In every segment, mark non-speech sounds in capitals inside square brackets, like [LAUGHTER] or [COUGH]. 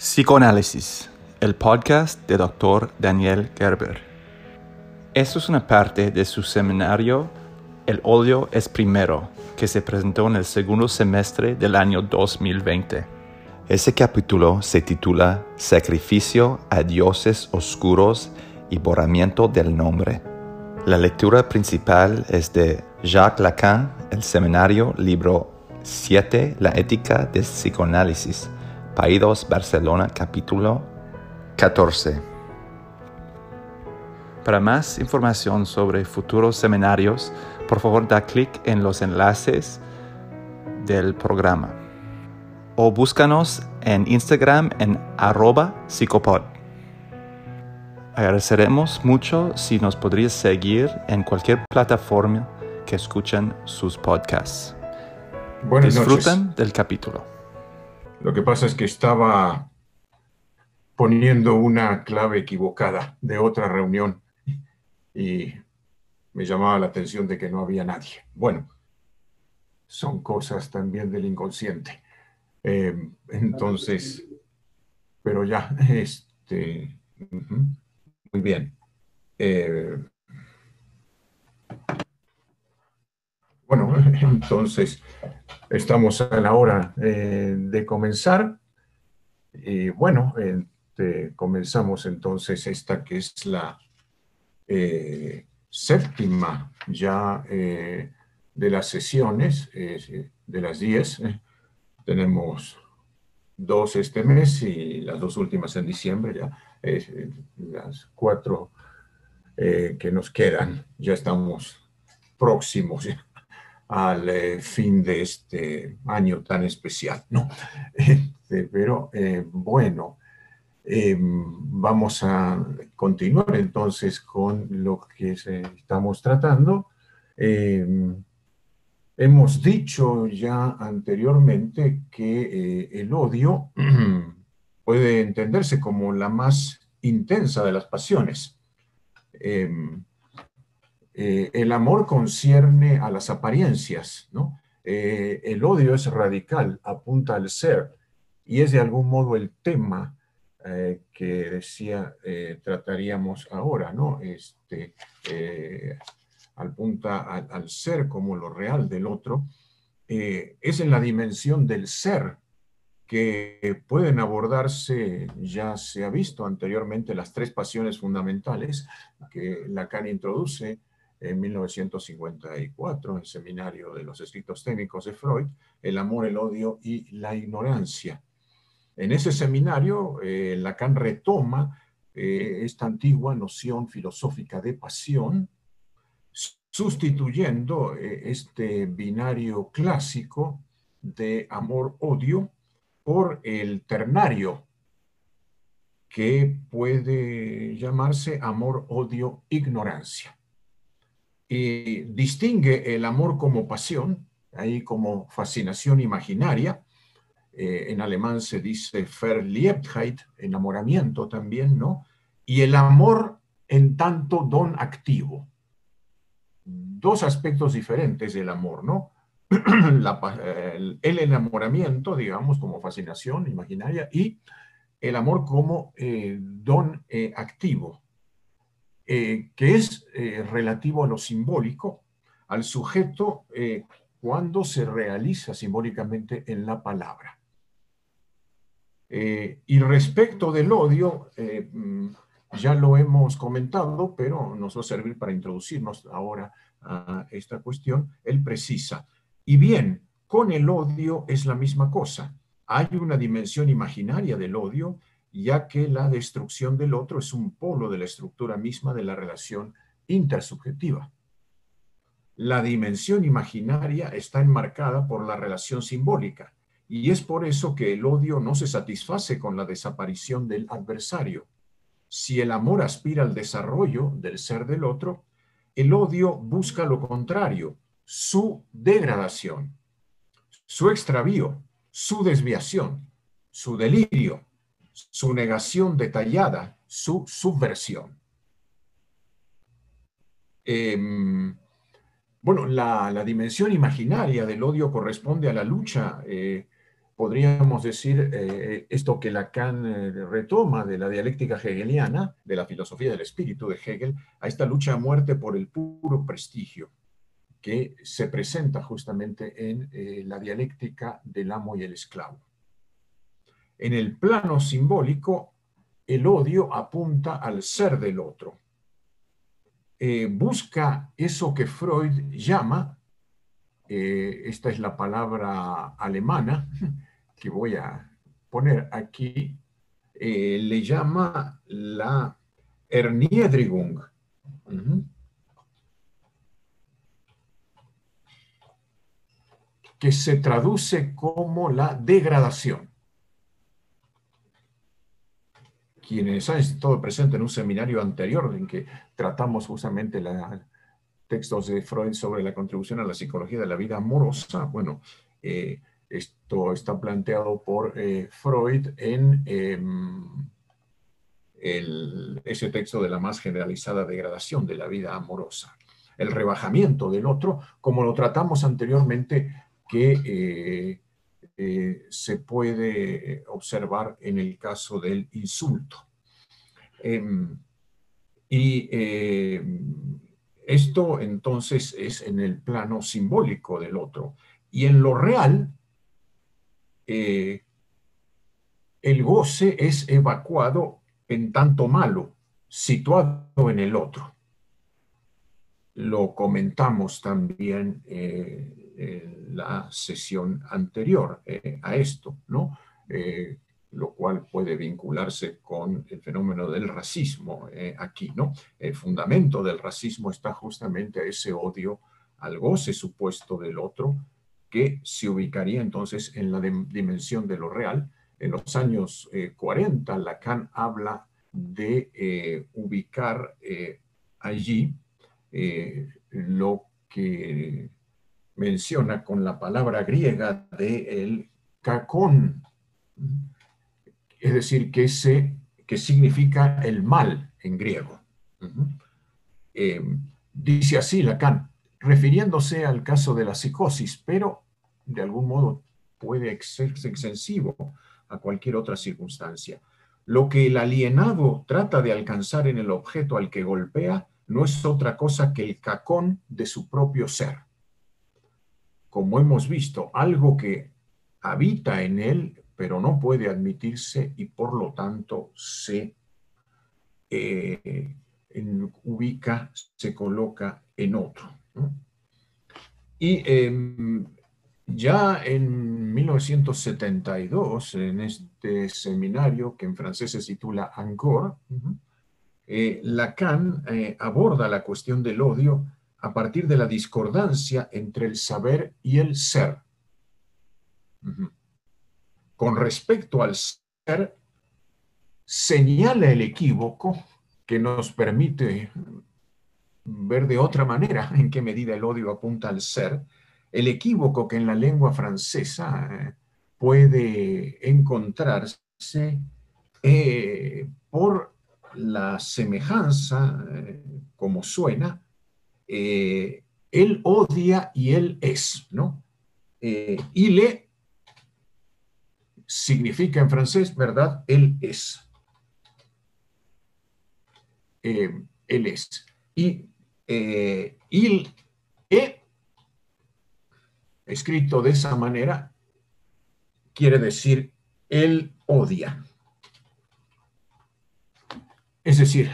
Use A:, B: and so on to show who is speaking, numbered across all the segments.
A: Psicoanálisis, el podcast de Dr. Daniel Gerber. Esto es una parte de su seminario El odio es primero, que se presentó en el segundo semestre del año 2020. Ese capítulo se titula Sacrificio a dioses oscuros y borramiento del nombre. La lectura principal es de Jacques Lacan, el seminario libro 7, La ética del psicoanálisis Paídos Barcelona capítulo 14. Para más información sobre futuros seminarios, por favor da clic en los enlaces del programa o búscanos en Instagram en arroba psicopod. Agradeceremos mucho si nos podrías seguir en cualquier plataforma que escuchen sus podcasts.
B: Buenas
A: Disfrutan del capítulo.
B: Lo que pasa es que estaba poniendo una clave equivocada de otra reunión y me llamaba la atención de que no había nadie. Bueno, son cosas también del inconsciente. Eh, entonces, pero ya, este, muy bien. Eh, bueno, [LAUGHS] entonces, Estamos a la hora eh, de comenzar. Y bueno, este, comenzamos entonces esta que es la eh, séptima ya eh, de las sesiones, de las diez. tenemos dos este mes y las dos últimas en diciembre, ya las cuatro que nos quedan, ya estamos próximos al eh, fin de este año tan especial, ¿no? [LAUGHS] Este, pero eh, bueno, em, vamos a continuar entonces con lo que estamos tratando. Em, hemos dicho ya anteriormente que eh, el odio [CLEARS THROAT] puede entenderse como la más intensa de las pasiones. Eh, el amor concierne a las apariencias, ¿no? Eh, el odio es radical, apunta al ser, y es de algún modo el tema eh, que decía trataríamos ahora, ¿no? Este, apunta al, ser como lo real del otro, es en la dimensión del ser que pueden abordarse, ya se ha visto anteriormente, las tres pasiones fundamentales que Lacan introduce, en 1954, en el seminario de los escritos técnicos de Freud, El amor, el odio y la ignorancia. En ese seminario, eh, Lacan retoma eh, esta antigua noción filosófica de pasión, sustituyendo eh, este binario clásico de amor-odio por el ternario que puede llamarse amor-odio-ignorancia y distingue el amor como pasión, ahí como fascinación imaginaria. Eh, en alemán se dice Verliebtheit, enamoramiento también, ¿no? Y el amor en tanto don activo. Dos aspectos diferentes del amor, ¿no? [CLEARS THROAT] el, enamoramiento, digamos, como fascinación imaginaria y el amor como eh, don eh, activo, eh, que es eh, relativo a lo simbólico, al sujeto eh, cuando se realiza simbólicamente en la palabra. y respecto del odio, mm, ya lo hemos comentado, pero nos va a servir para introducirnos ahora a esta cuestión. Él precisa, y bien, con el odio es la misma cosa. Hay una dimensión imaginaria del odio ya que la destrucción del otro es un polo de la estructura misma de la relación intersubjetiva. La dimensión imaginaria está enmarcada por la relación simbólica y es por eso que el odio no se satisface con la desaparición del adversario. Si el amor aspira al desarrollo del ser del otro, el odio busca lo contrario, su degradación, su extravío, su desviación, su delirio, su negación detallada, su subversión. Em, bueno, la, dimensión imaginaria del odio corresponde a la lucha eh, podríamos decir eh, esto que Lacan eh, retoma de la dialéctica hegeliana, de la filosofía del espíritu de Hegel, a esta lucha a muerte por el puro prestigio que se presenta justamente en la dialéctica del amo y el esclavo. En el plano simbólico, el odio apunta al ser del otro. busca eso que Freud llama, esta es la palabra alemana, [LAUGHS] que voy a poner aquí, eh, le llama la Erniedrigung. que se traduce como la degradación. Quienes han estado presentes en un seminario anterior en que tratamos justamente los textos de Freud sobre la contribución a la psicología de la vida amorosa, bueno, eh, esto está planteado por eh, Freud en em, ese texto de la más generalizada degradación de la vida amorosa. El rebajamiento del otro, como lo tratamos anteriormente, que eh, eh, se puede observar en el caso del insulto. Em, y em, esto entonces es en el plano simbólico del otro. Y en lo real, eh, el goce es evacuado en tanto malo, situado en el otro. Lo comentamos también eh, la sesión anterior eh, a esto, ¿no? lo cual puede vincularse con el fenómeno del racismo aquí, ¿no? El fundamento del racismo está justamente ese odio al goce supuesto del otro, que se ubicaría entonces en la dimensión de lo real. En los años 40, eh, Lacan habla de eh, ubicar eh, allí lo que menciona con la palabra griega de el kakon, es decir, que, se, que significa el mal en griego. dice así Lacan, refiriéndose al caso de la psicosis, pero de algún modo puede ser extensivo a cualquier otra circunstancia. Lo que el alienado trata de alcanzar en el objeto al que golpea no es otra cosa que el cacón de su propio ser. Como hemos visto, algo que habita en él, pero no puede admitirse y por lo tanto se eh, ubica, se coloca en otro. Y em, ya en 1972, en este seminario que en francés se titula Encore, eh, Lacan eh, aborda la cuestión del odio a partir de la discordancia entre el saber y el ser. Con respecto al ser, señala el equívoco que nos permite ver de otra manera en qué medida el odio apunta al ser, el equívoco que en la lengua francesa eh, puede encontrarse eh, por la semejanza, eh, como suena, él odia y él es, ¿no? y le significa en francés, ¿verdad? Él es. él es. Y eh, il e, escrito de esa manera, quiere decir él odia. Es decir,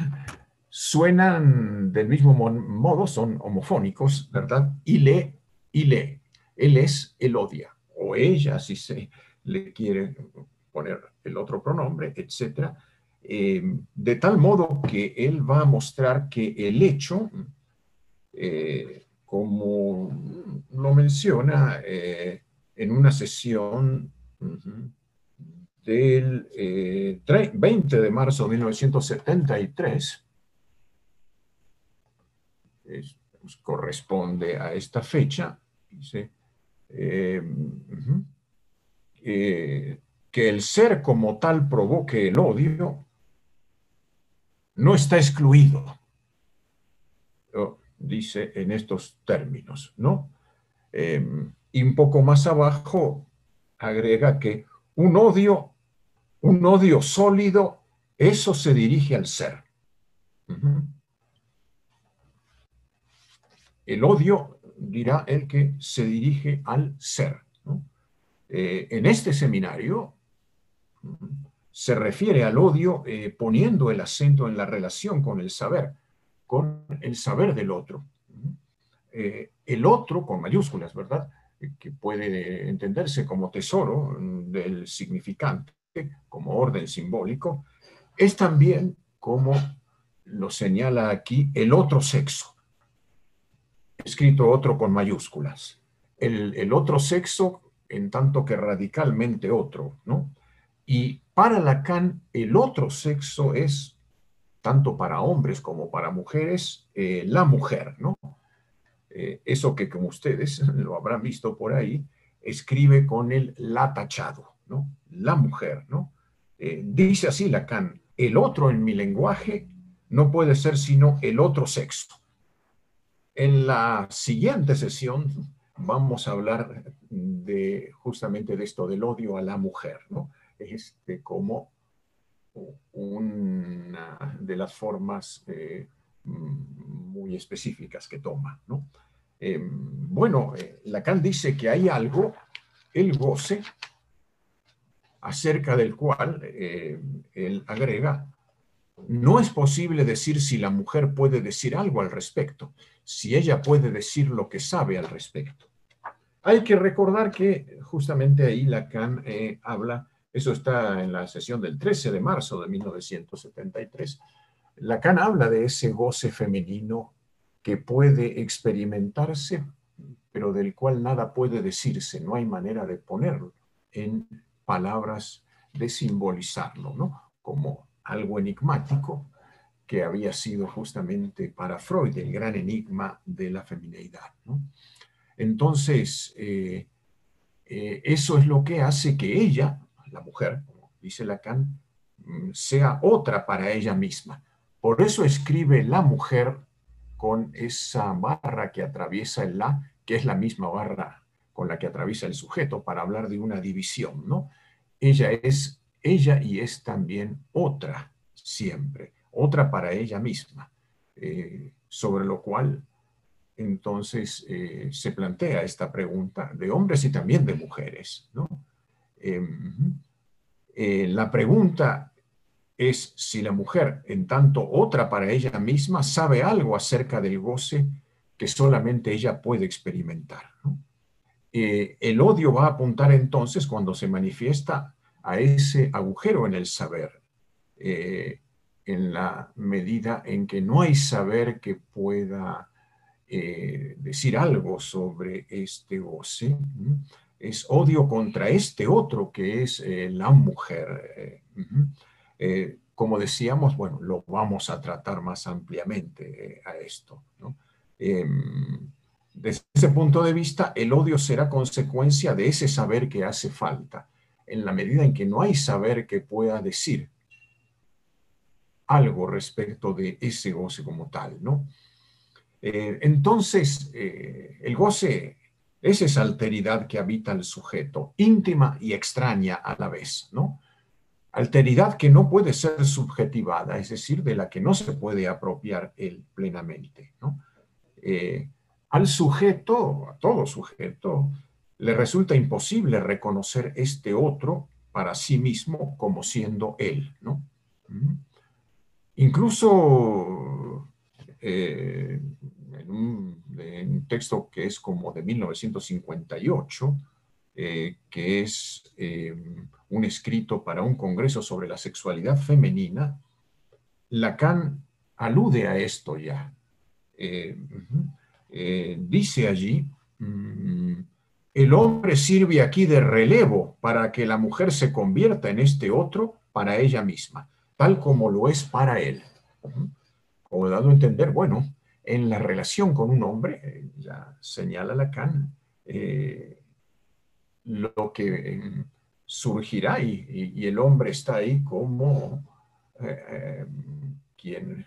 B: suenan del mismo modo, son homofónicos, ¿verdad? le, le, él es, él odia, o ella, si se le quiere poner el otro pronombre, etcétera, eh, de tal modo que él va a mostrar que el hecho eh, como lo menciona eh, en una sesión del 20 eh, de marzo de 1973, corresponde a esta fecha, dice, que el ser como tal provoque el odio, no está excluido dice en estos términos, ¿no? Em, y un poco más abajo agrega que un odio, un odio sólido, eso se dirige al ser. El odio, dirá el que se dirige al ser. Eh, en este seminario se refiere al odio eh, poniendo el acento en la relación con el saber, con el saber del otro. Eh, el otro, con mayúsculas, ¿verdad? que puede entenderse como tesoro del significante, como orden simbólico, es también, como lo señala aquí, el otro sexo, escrito otro con mayúsculas. El, el otro sexo, en tanto que radicalmente otro, ¿no? Y para Lacan, el otro sexo es, tanto para hombres como para mujeres, eh, la mujer, ¿no? Eh, eso que como ustedes [LAUGHS] lo habrán visto por ahí, escribe con el la tachado, ¿no? La mujer, ¿no? Eh, dice así Lacan, el otro en mi lenguaje no puede ser sino el otro sexo. En la siguiente sesión vamos a hablar de justamente de esto del odio a la mujer, ¿no? Este, como una de las formas eh, muy específicas que toma. Em, bueno, eh, Lacan dice que hay algo, el goce, acerca del cual eh, él agrega, no es posible decir si la mujer puede decir algo al respecto, si ella puede decir lo que sabe al respecto. Hay que recordar que justamente ahí Lacan eh, habla, eso está en la sesión del 13 de marzo de 1973, Lacan habla de ese goce femenino que puede experimentarse, pero del cual nada puede decirse, no hay manera de ponerlo en palabras, de simbolizarlo, ¿no? Como algo enigmático que había sido justamente para Freud el gran enigma de la femineidad. Entonces, eh, eh, eso es lo que hace que ella, la mujer, como dice Lacan, mm, sea otra para ella misma. Por eso escribe la mujer con esa barra que atraviesa el la, que es la misma barra con la que atraviesa el sujeto para hablar de una división, ¿no? Ella es ella y es también otra siempre, otra para ella misma, eh, sobre lo cual entonces eh, se plantea esta pregunta de hombres y también de mujeres, ¿no? Em, eh, la pregunta es si la mujer, en tanto otra para ella misma, sabe algo acerca del goce que solamente ella puede experimentar. El odio va a apuntar entonces cuando se manifiesta a ese agujero en el saber, eh, en la medida en que no hay saber que pueda eh, decir algo sobre este goce, es odio contra este otro que es la mujer. Eh, como decíamos, bueno, lo vamos a tratar más ampliamente eh, a esto. Em, desde ese punto de vista, el odio será consecuencia de ese saber que hace falta, en la medida en que no hay saber que pueda decir algo respecto de ese goce como tal, ¿no? Eh, entonces, el goce es esa alteridad que habita el sujeto, íntima y extraña a la vez, ¿no? alteridad que no puede ser subjetivada, es decir, de la que no se puede apropiar él plenamente. Eh, al sujeto, a todo sujeto, le resulta imposible reconocer este otro para sí mismo como siendo él. ¿no? Incluso eh, en, un, texto que es como de 1958, eh, que es un escrito para un congreso sobre la sexualidad femenina, Lacan alude a esto ya. Eh, eh, dice allí, mm, el hombre sirve aquí de relevo para que la mujer se convierta en este otro para ella misma, tal como lo es para él. Como dado a entender, bueno, en la relación con un hombre, eh, ya señala Lacan, lo que surgirá y, el hombre está ahí como eh, eh, quien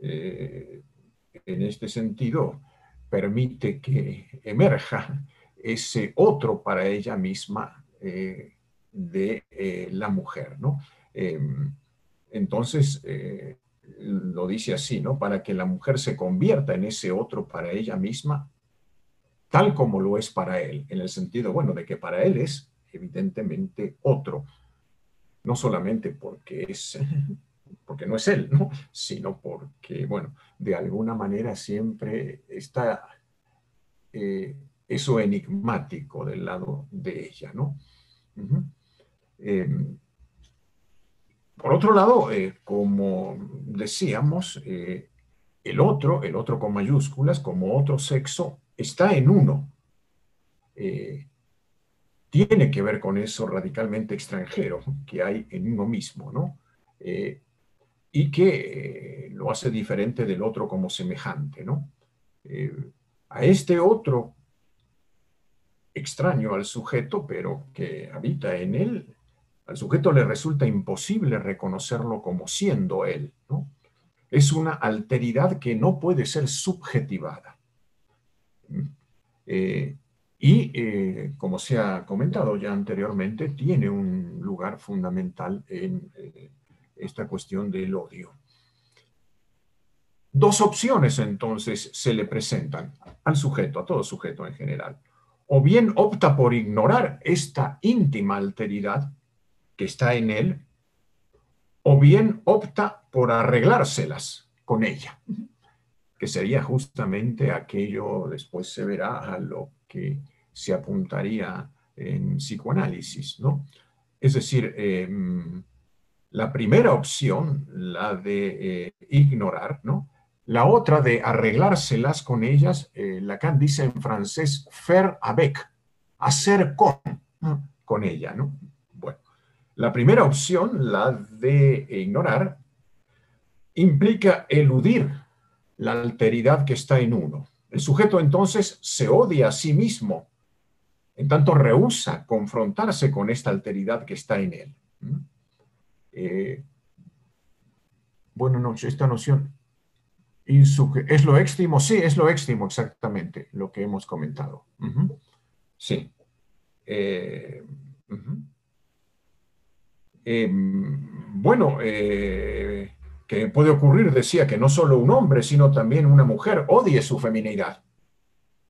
B: eh, en este sentido permite que emerja ese otro para ella misma de la mujer, ¿no? Em, entonces, lo dice así, ¿no? Para que la mujer se convierta en ese otro para ella misma, tal como lo es para él, en el sentido, bueno, de que para él es evidentemente otro, no solamente porque es [LAUGHS] porque no es él, ¿no? sino porque, bueno, de alguna manera siempre está eh, eso enigmático del lado de ella, ¿no? Em, por otro lado, eh, como decíamos, eh, el otro, el otro con mayúsculas, como otro sexo, está en uno. tiene que ver con eso radicalmente extranjero que hay en uno mismo, ¿no? y que eh, lo hace diferente del otro como semejante, ¿no? Eh, a este otro extraño al sujeto, pero que habita en él, al sujeto le resulta imposible reconocerlo como siendo él. Es una alteridad que no puede ser subjetivada. Eh, y, como se ha comentado ya anteriormente, tiene un lugar fundamental en esta cuestión del odio. Dos opciones entonces se le presentan al sujeto, a todo sujeto en general. O bien opta por ignorar esta íntima alteridad que está en él, o bien opta por arreglárselas con ella, que sería justamente aquello, después se verá a lo que se apuntaría en psicoanálisis, ¿no? Es decir, em, la primera opción, la de eh, ignorar, ¿no? La otra de arreglárselas con ellas, eh, Lacan dice en francés, faire avec, hacer con, con ella, ¿no? Bueno, la primera opción, la de ignorar, implica eludir la alteridad que está en uno. El sujeto entonces se odia a sí mismo, en tanto rehúsa confrontarse con esta alteridad que está en él. Eh, bueno, no, esta noción es lo éxtimo, sí, es lo éxtimo exactamente lo que hemos comentado. Sí. Eh, em, bueno, eh, que puede ocurrir, decía, que no solo un hombre, sino también una mujer odie su feminidad,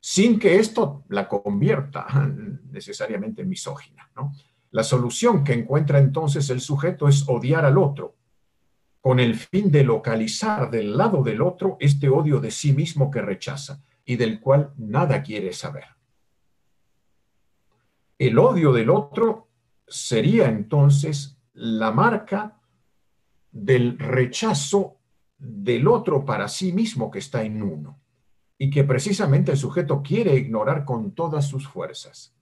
B: sin que esto la convierta [LAUGHS] necesariamente en misógina, ¿no? La solución que encuentra entonces el sujeto es odiar al otro, con el fin de localizar del lado del otro este odio de sí mismo que rechaza y del cual nada quiere saber. El odio del otro sería entonces la marca del rechazo del otro para sí mismo que está en uno y que precisamente el sujeto quiere ignorar con todas sus fuerzas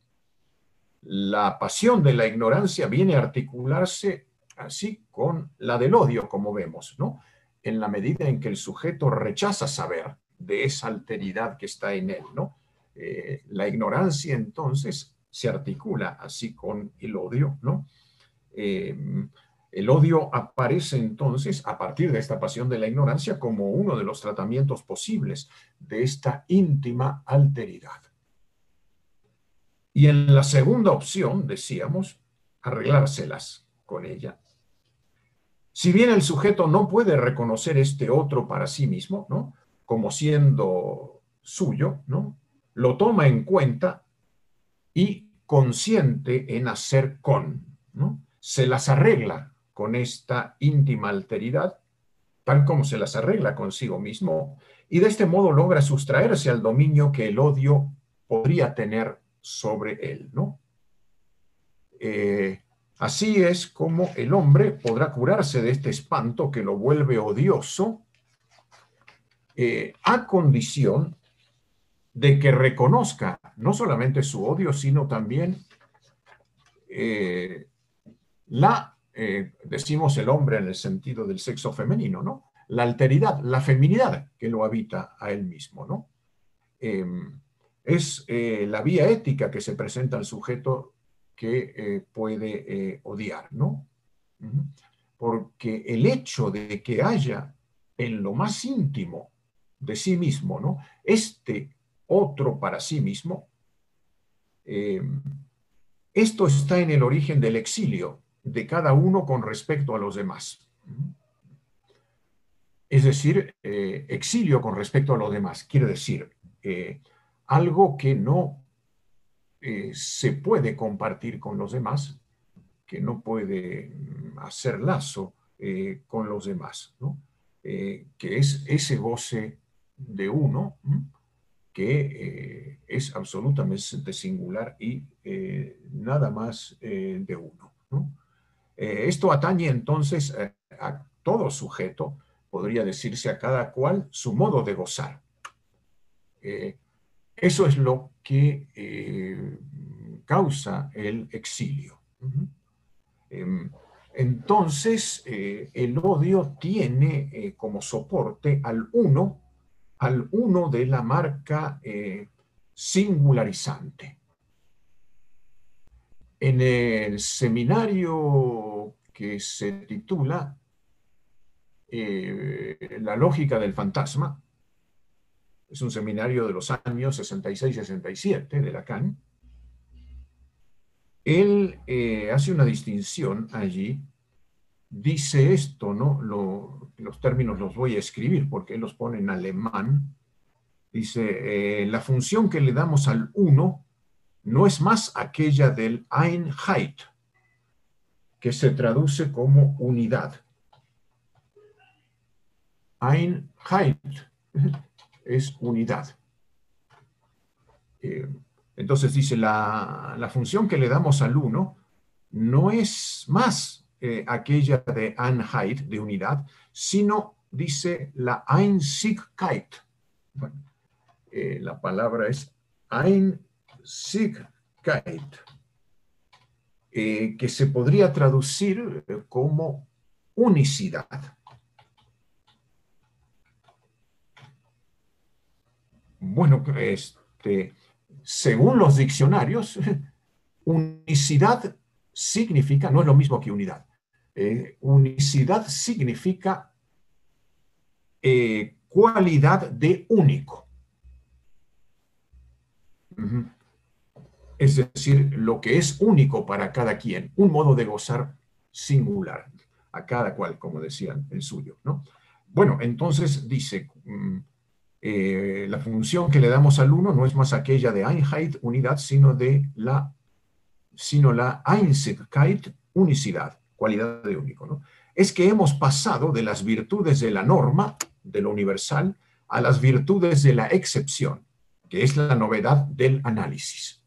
B: la pasión de la ignorancia viene a articularse así con la del odio, como vemos, ¿no? En la medida en que el sujeto rechaza saber de esa alteridad que está en él, ¿no? Eh, la ignorancia entonces se articula así con el odio, ¿no? Eh, el odio aparece entonces a partir de esta pasión de la ignorancia como uno de los tratamientos posibles de esta íntima alteridad. Y en la segunda opción, decíamos, arreglárselas con ella. Si bien el sujeto no puede reconocer este otro para sí mismo, ¿no? Como siendo suyo, ¿no? Lo toma en cuenta y consciente en hacer con, ¿no? Se las arregla con esta íntima alteridad, tal como se las arregla consigo mismo, y de este modo logra sustraerse al dominio que el odio podría tener sobre él, ¿no? Eh, así es como el hombre podrá curarse de este espanto que lo vuelve odioso eh, a condición de que reconozca no solamente su odio, sino también eh, la, decimos el hombre en el sentido del sexo femenino, ¿no? La alteridad, la feminidad que lo habita a él mismo, ¿no? Em, es eh, la vía ética que se presenta al sujeto que eh, puede eh, odiar, ¿no? Porque el hecho de que haya en lo más íntimo de sí mismo, este otro para sí mismo, Esto está en el origen del exilio de cada uno con respecto a los demás. Es decir, eh, exilio con respecto a los demás. Quiere decir, eh, algo que no eh, se puede compartir con los demás, que no puede mm, hacer lazo con los demás, que es ese goce de uno que es absolutamente singular y nada más de uno. esto atañe entonces a todo sujeto, podría decirse a cada cual su modo de gozar. Eh, eso es lo que eh, causa el exilio. Em, entonces, eh, el odio tiene como soporte al uno, al uno de la marca singularizante. En el seminario que se titula eh, la lógica del fantasma, es un seminario de los años 66-67 de Lacan, él eh, hace una distinción allí, dice esto, ¿no? los términos los voy a escribir porque él los pone en alemán, dice, eh, la función que le damos al uno no es más aquella del Einheit, que se traduce como unidad. Einheit es unidad. Eh, entonces dice, la, función que le damos al 1 no es más eh, aquella de Einheit, de unidad, sino, dice, la Einzigkeit. Eh, la palabra es Einzigkeit, que se podría traducir como unicidad. Bueno, este, según los diccionarios, [LAUGHS] unicidad significa, no es lo mismo que unidad, eh, unicidad significa eh, cualidad de único. Es decir, lo que es único para cada quien, un modo de gozar singular, a cada cual, como decían, el suyo. ¿no? Bueno, entonces dice, mm, eh, la función que le damos al 1 no es más aquella de Einheit, unidad, sino de la, sino la Einzigkeit, unicidad, cualidad de único. ¿no? Es que hemos pasado de las virtudes de la norma, de lo universal, a las virtudes de la excepción, que es la novedad del análisis.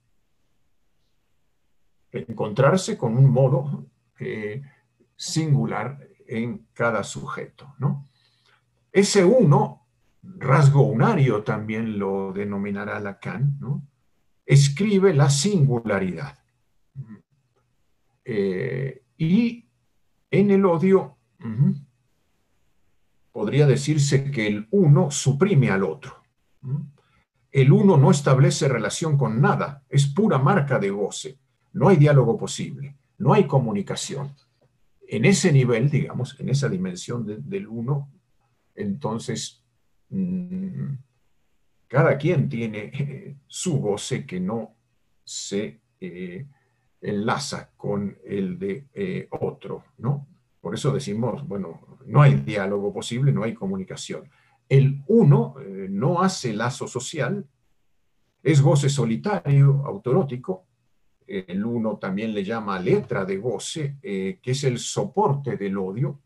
B: Encontrarse con un modo eh, singular en cada sujeto. ¿no? Ese uno rasgo unario también lo denominará Lacan, ¿no? escribe la singularidad. Eh, y en el odio podría decirse que el uno suprime al otro. El uno no establece relación con nada, es pura marca de goce. No hay diálogo posible, no hay comunicación. En ese nivel, digamos, en esa dimensión del uno, entonces Mm, cada quien tiene eh, su goce que no se eh, enlaza con el de eh, otro, ¿no? Por eso decimos, bueno, no hay diálogo posible, no hay comunicación. El uno no hace lazo social, es goce solitario, autorótico. El uno también le llama letra de goce, que es el soporte del odio,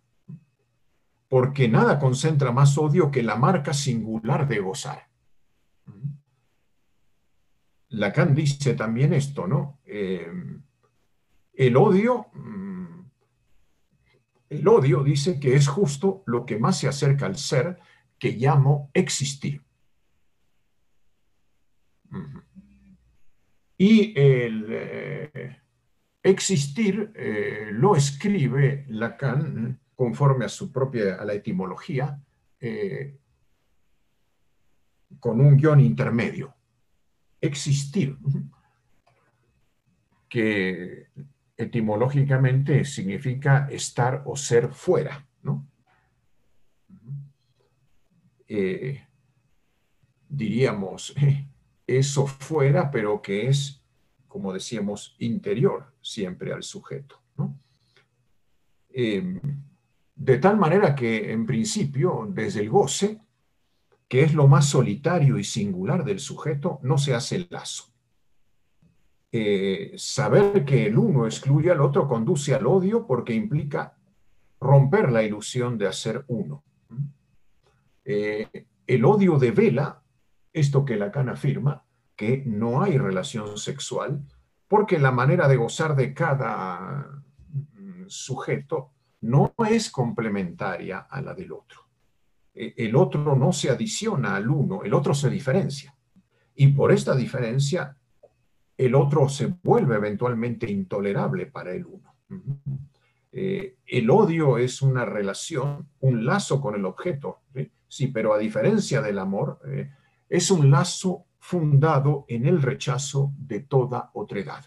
B: porque nada concentra más odio que la marca singular de gozar. Lacan dice también esto, ¿no? Eh, el odio, mm, el odio dice que es justo lo que más se acerca al ser que llamo existir. Y el eh, existir eh, lo escribe Lacan conforme a su propia, a la etimología, eh, con un guion intermedio. Existir, que etimológicamente significa estar o ser fuera, eh, diríamos, [LAUGHS] eso fuera, pero que es como decíamos, interior siempre al sujeto. Em, de tal manera que, en principio, desde el goce, que es lo más solitario y singular del sujeto, no se hace el lazo. Eh, saber que el uno excluye al otro conduce al odio porque implica romper la ilusión de hacer uno. Eh, el odio devela esto que Lacan afirma, que no hay relación sexual, porque la manera de gozar de cada mm, sujeto no es complementaria a la del otro. E, el otro no se adiciona al uno, el otro se diferencia. Y por esta diferencia, el otro se vuelve eventualmente intolerable para el uno. Eh, el odio es una relación, un lazo con el objeto, ¿sí? pero a diferencia del amor, eh, es un lazo fundado en el rechazo de toda otredad.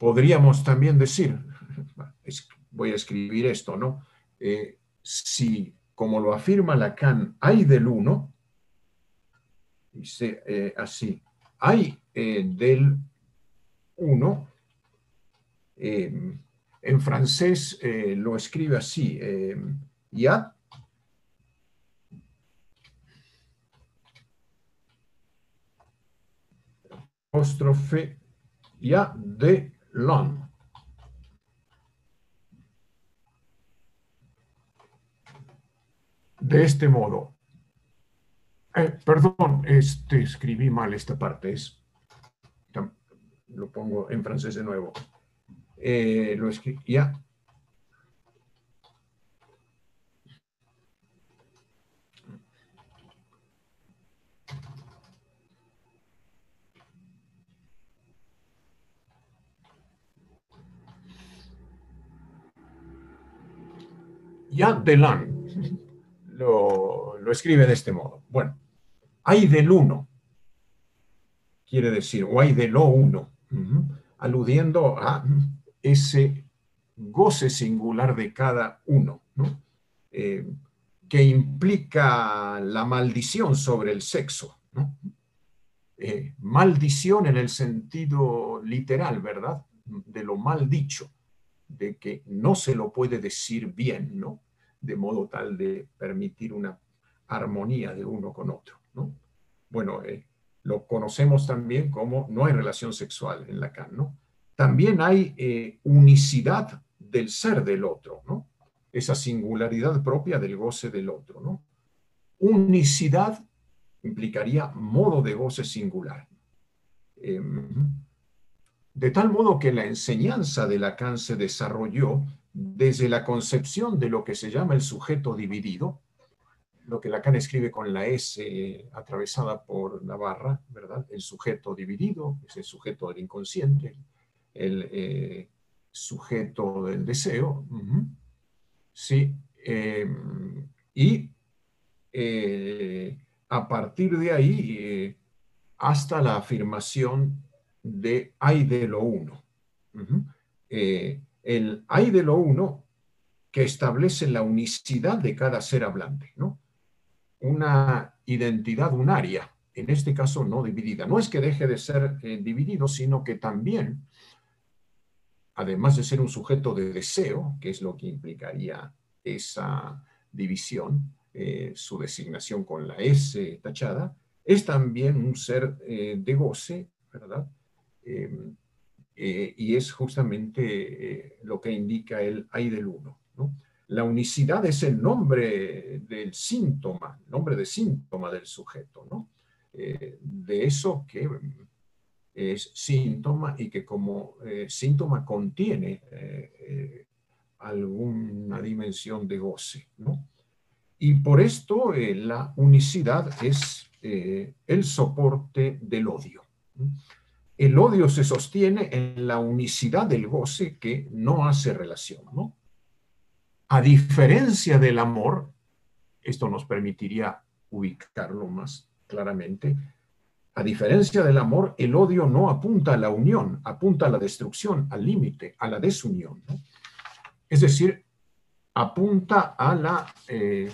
B: Podríamos también decir, voy a escribir esto, ¿no? Eh, si, como lo afirma Lacan, hay del uno, dice eh, así, hay eh, del uno, em, en francés lo escribe así, em, ya apóstrofe ya de l'homme. De este modo, eh, perdón, este, escribí mal esta parte, es, lo pongo en francés de nuevo. Eh, lo escribí, ya Ya Delan lo, lo escribe de este modo. Bueno, hay del uno, quiere decir, o hay de lo uno, aludiendo a ese goce singular de cada uno, eh, que implica la maldición sobre el sexo. Eh, maldición en el sentido literal, ¿verdad? De lo mal dicho, de que no se lo puede decir bien, ¿no? De modo tal de permitir una armonía de uno con otro. ¿no? Bueno, eh, lo conocemos también como no hay relación sexual en Lacan. ¿no? También hay eh, unicidad del ser del otro, ¿no? esa singularidad propia del goce del otro. ¿no? Unicidad implicaría modo de goce singular. Em, de tal modo que la enseñanza de Lacan se desarrolló desde la concepción de lo que se llama el sujeto dividido, lo que Lacan escribe con la S atravesada por la barra, ¿verdad? El sujeto dividido, es el sujeto del inconsciente, el eh, sujeto del deseo, sí, em, y eh, a partir de ahí eh, hasta la afirmación de hay de lo uno el hay de lo uno que establece la unicidad de cada ser hablante, ¿no? Una identidad unaria, en este caso no dividida. No es que deje de ser eh, dividido, sino que también, además de ser un sujeto de deseo, que es lo que implicaría esa división, eh, su designación con la S tachada, es también un ser eh, de goce, ¿verdad? Eh, y es justamente eh, lo que indica el hay del uno. La unicidad es el nombre del síntoma, nombre de síntoma del sujeto, ¿no? Eh, de eso que es síntoma y que como síntoma contiene alguna dimensión de goce. Y por esto la unicidad es el soporte del odio. El odio se sostiene en la unicidad del goce que no hace relación, ¿no? A diferencia del amor, esto nos permitiría ubicarlo más claramente, a diferencia del amor, el odio no apunta a la unión, apunta a la destrucción, al límite, a la desunión. Es decir, apunta a la, eh,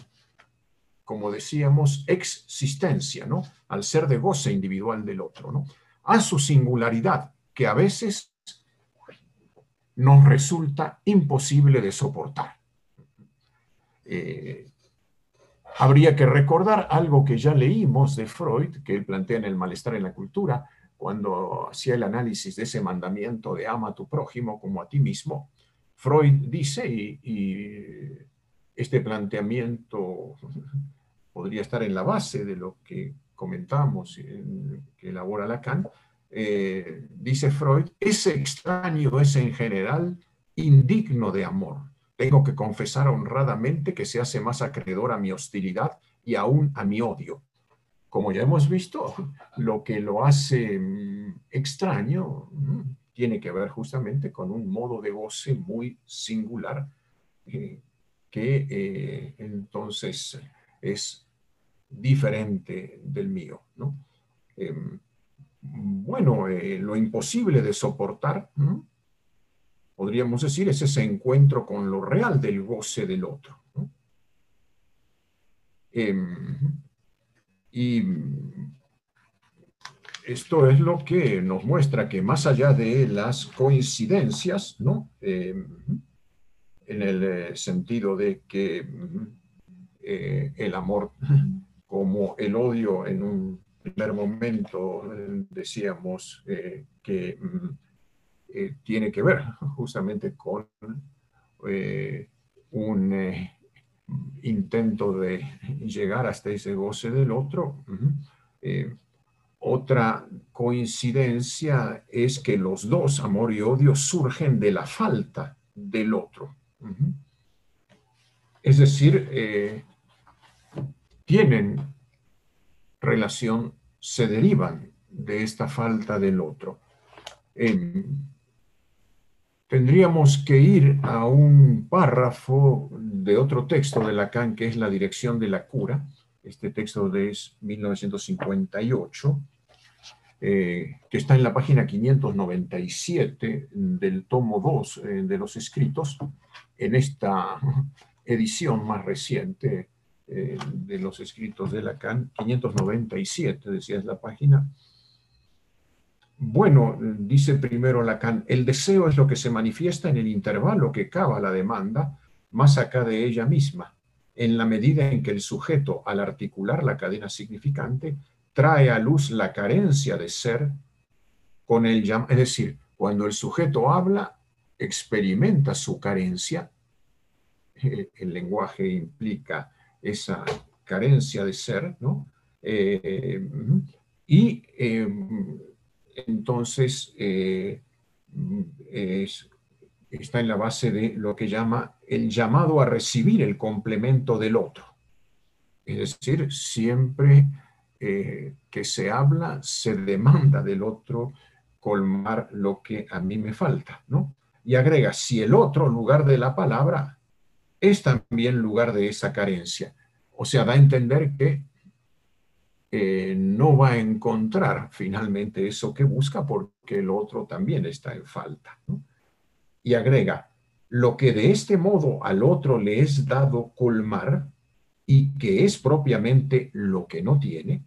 B: como decíamos, existencia, ¿no? Al ser de goce individual del otro, ¿no? A su singularidad, que a veces nos resulta imposible de soportar. Eh, habría que recordar algo que ya leímos de Freud, que plantea en el malestar en la cultura, cuando hacía el análisis de ese mandamiento de ama a tu prójimo como a ti mismo. Freud dice, y este planteamiento podría estar en la base de lo que comentamos, que elabora Lacan, eh, dice Freud, ese extraño es en general indigno de amor. Tengo que confesar honradamente que se hace más acreedor a mi hostilidad y aún a mi odio. Como ya hemos visto, lo que lo hace mm, extraño mm, tiene que ver justamente con un modo de goce muy singular eh, que eh, entonces es diferente del mío. ¿no? Em, bueno, eh, lo imposible de soportar, podríamos decir, es ese encuentro con lo real del goce del otro. Em, y esto es lo que nos muestra que más allá de las coincidencias, ¿no? Em, en el eh, sentido de que eh, el amor como el odio en un primer momento decíamos eh, que mm, eh, tiene que ver justamente con eh, un intento de llegar hasta ese goce del otro. otra coincidencia es que los dos, amor y odio, surgen de la falta del otro. Es decir, tienen relación, se derivan de esta falta del otro. Em, tendríamos que ir a un párrafo de otro texto de Lacan, que es La dirección de la cura. Este texto de 1958, eh, que está en la página 597 del tomo 2 eh, de los escritos, en esta [LAUGHS] edición más reciente eh, de los escritos de Lacan, 597, decía es la página. Bueno, dice primero Lacan, el deseo es lo que se manifiesta en el intervalo que cava la demanda más acá de ella misma, en la medida en que el sujeto, al articular la cadena significante, trae a luz la carencia de ser con el es decir, cuando el sujeto habla, experimenta su carencia, eh, el lenguaje implica esa carencia de ser, ¿no? Eh, y em, entonces eh, está en la base de lo que llama el llamado a recibir el complemento del otro. Es decir, siempre eh, que se habla, se demanda del otro colmar lo que a mí me falta, ¿no? Y agrega, si el otro, lugar de la palabra, es también lugar de esa carencia. O sea, da a entender que eh, no va a encontrar finalmente eso que busca porque el otro también está en falta. Y agrega, lo que de este modo al otro le es dado colmar y que es propiamente lo que no tiene,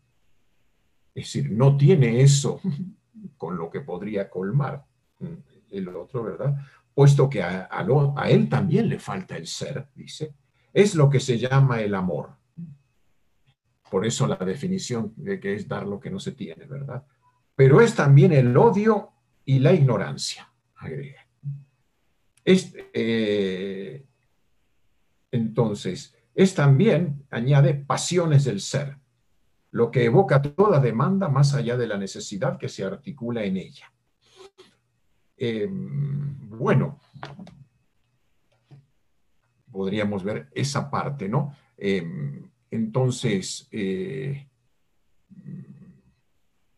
B: es decir, no tiene eso [LAUGHS] con lo que podría colmar el otro, ¿verdad? Puesto que a, él también le falta el ser, dice, es lo que se llama el amor. Por eso la definición de que es dar lo que no se tiene, ¿verdad? Pero es también el odio y la ignorancia, agrega. Eh, entonces, es también, añade, pasiones del ser, lo que evoca toda demanda más allá de la necesidad que se articula en ella. Em, bueno, podríamos ver esa parte, ¿no? Em, entonces, eh,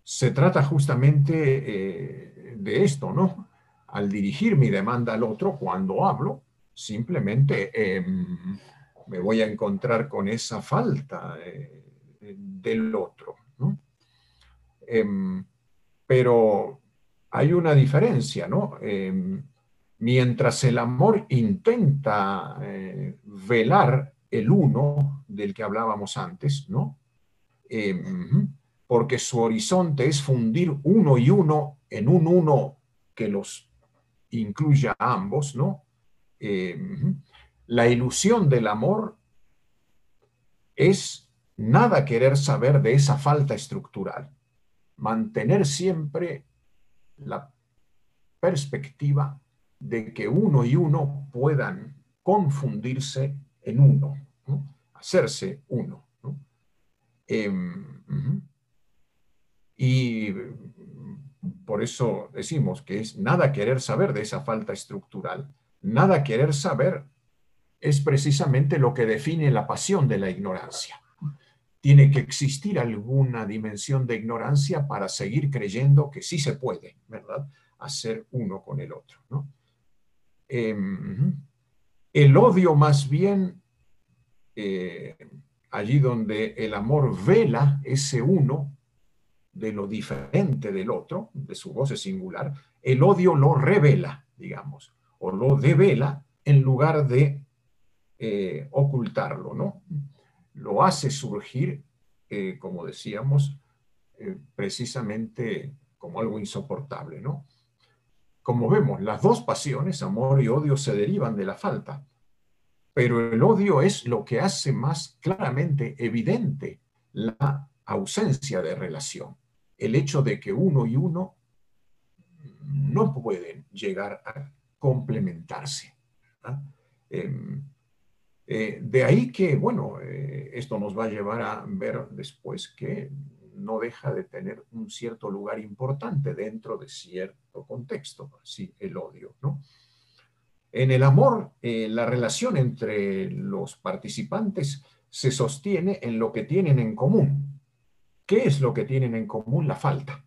B: se trata justamente eh, de esto, ¿no? Al dirigir mi demanda al otro, cuando hablo, simplemente em, me voy a encontrar con esa falta eh, del otro, ¿no? pero hay una diferencia, ¿no? Em, mientras el amor intenta eh, velar el uno del que hablábamos antes, ¿no? Em, porque su horizonte es fundir uno y uno en un uno que los incluya a ambos, ¿no? Em, la ilusión del amor es nada querer saber de esa falta estructural, mantener siempre la perspectiva de que uno y uno puedan confundirse en uno, hacerse uno. Em, y por eso decimos que es nada querer saber de esa falta estructural. Nada querer saber es precisamente lo que define la pasión de la ignorancia. Tiene que existir alguna dimensión de ignorancia para seguir creyendo que sí se puede, ¿verdad? Hacer uno con el otro, ¿no? Em, el odio más bien, eh, allí donde el amor vela ese uno de lo diferente del otro, de su voz singular, el odio lo revela, digamos, o lo devela en lugar de eh, ocultarlo, ¿no? Lo hace surgir, eh, como decíamos, precisamente como algo insoportable, ¿no? Como vemos, las dos pasiones, amor y odio, se derivan de la falta, pero el odio es lo que hace más claramente evidente la ausencia de relación, el hecho de que uno y uno no pueden llegar a complementarse. Em, eh, de ahí que, bueno, eh, esto nos va a llevar a ver después que no deja de tener un cierto lugar importante dentro de cierto contexto, así el odio, ¿no? En el amor, eh, la relación entre los participantes se sostiene en lo que tienen en común. ¿Qué es lo que tienen en común? La falta.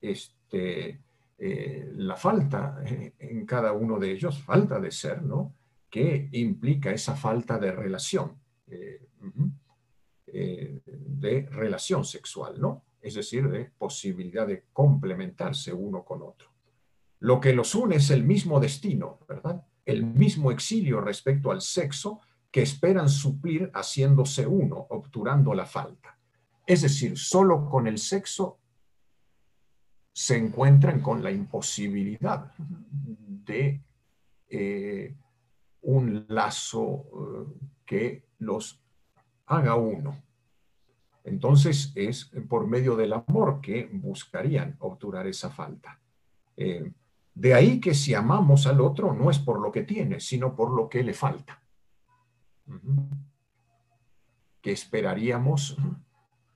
B: Este, la falta en cada uno de ellos, falta de ser, ¿no? Que implica esa falta de relación. Eh, de relación sexual, ¿no? Es decir, de posibilidad de complementarse uno con otro. Lo que los une es el mismo destino, ¿verdad? El mismo exilio respecto al sexo que esperan suplir haciéndose uno, obturando la falta. Es decir, solo con el sexo se encuentran con la imposibilidad de eh, un lazo eh, que los haga uno. Entonces es por medio del amor que buscarían obturar esa falta. Eh, de ahí que si amamos al otro no es por lo que tiene, sino por lo que le falta. Que esperaríamos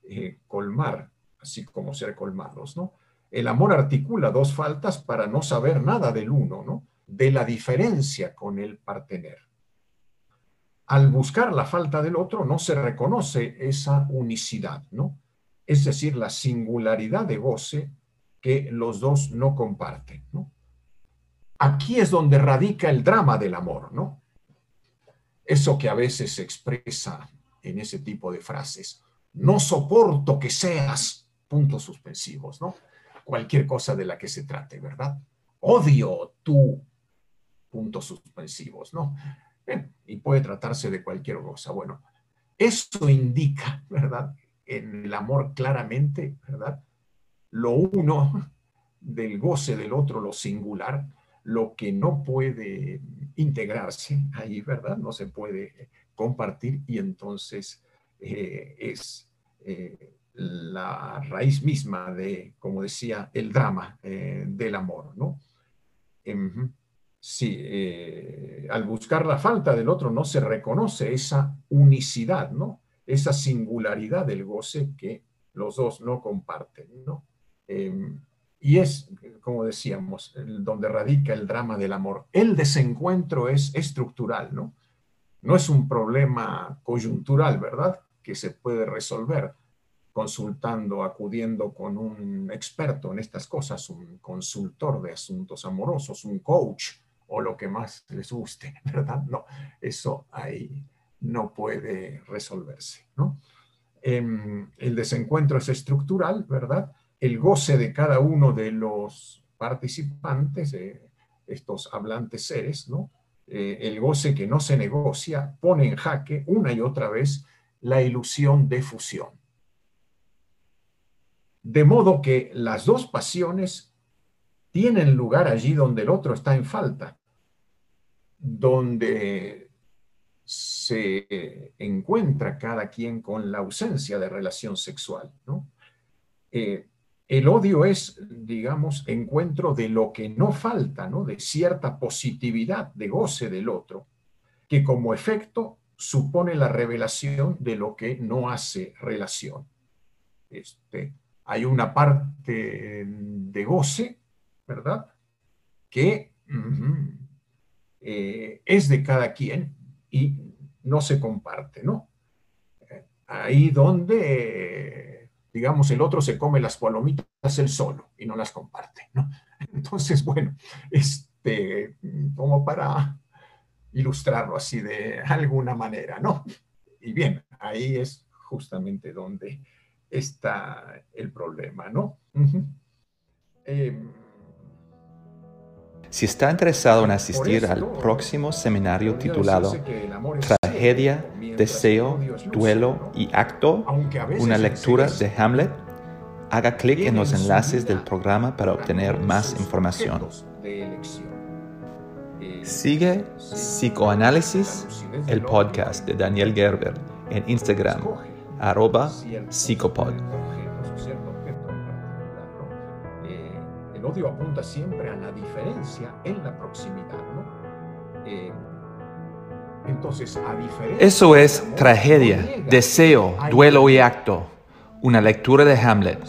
B: eh, colmar, así como ser colmados, ¿no? El amor articula dos faltas para no saber nada del uno, ¿no? De la diferencia con el partener al buscar la falta del otro no se reconoce esa unicidad, ¿no? Es decir, la singularidad de goce que los dos no comparten, ¿no? Aquí es donde radica el drama del amor, ¿no? Eso que a veces se expresa en ese tipo de frases. No soporto que seas, puntos suspensivos, ¿no? Cualquier cosa de la que se trate, ¿verdad? Odio tú, puntos suspensivos, ¿no? y puede tratarse de cualquier cosa. Bueno, eso indica, ¿verdad? En el amor claramente, ¿verdad? Lo uno del goce del otro, lo singular, lo que no puede integrarse ahí, ¿verdad? No se puede compartir y entonces eh, es eh, la raíz misma de, como decía, el drama eh, del amor, ¿no? Si eh, al buscar la falta del otro no se reconoce esa unicidad, ¿no? Esa singularidad del goce que los dos no comparten, ¿no? Em, y es, como decíamos, donde radica el drama del amor. El desencuentro es estructural, ¿no? No es un problema coyuntural, ¿verdad? Que se puede resolver consultando, acudiendo con un experto en estas cosas, un consultor de asuntos amorosos, un coach, o lo que más les guste, [LAUGHS] ¿verdad? No, eso ahí no puede resolverse, ¿no? Em, el desencuentro es estructural, ¿verdad? El goce de cada uno de los participantes, estos hablantes seres, ¿no? eh, el goce que no se negocia pone en jaque una y otra vez la ilusión de fusión. De modo que las dos pasiones tienen lugar allí donde el otro está en falta, donde se encuentra cada quien con la ausencia de relación sexual. Eh, el odio es, digamos, encuentro de lo que no falta, ¿no? De cierta positividad, de goce del otro, que como efecto supone la revelación de lo que no hace relación. Este, hay una parte de goce, ¿verdad? Que eh, es de cada quien y no se comparte, ¿no? Ahí donde digamos, el otro se come las palomitas él solo y no las comparte, ¿no? [LAUGHS] Entonces, bueno, este, como para ilustrarlo así de alguna manera, ¿no? Y bien, ahí es justamente donde está el problema, ¿no?
A: Si está interesado en asistir al próximo seminario titulado Tragedia, Deseo, Duelo y Acto, una lectura de Hamlet, haga clic en los enlaces del programa para obtener más información. Sigue Psicoanálisis, el podcast de Daniel Gerber, en Instagram, arroba psicopod.
B: Odio apunta siempre a la diferencia en la proximidad, ¿no? Eh, entonces, a diferencia
A: Eso es tragedia, deseo, duelo y acto. Una lectura de Hamlet.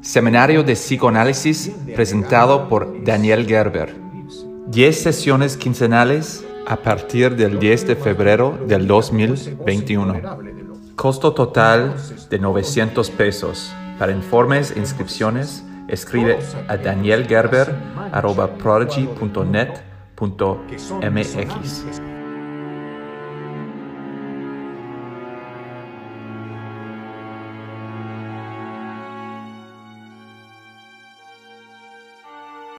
A: Seminario de psicoanálisis presentado por Daniel Gerber. 10 sesiones quincenales a partir del 10 de febrero del 2021. Costo total de 900 pesos. Para informes e inscripciones, escribe a danielgerber.prodigy.net.mx.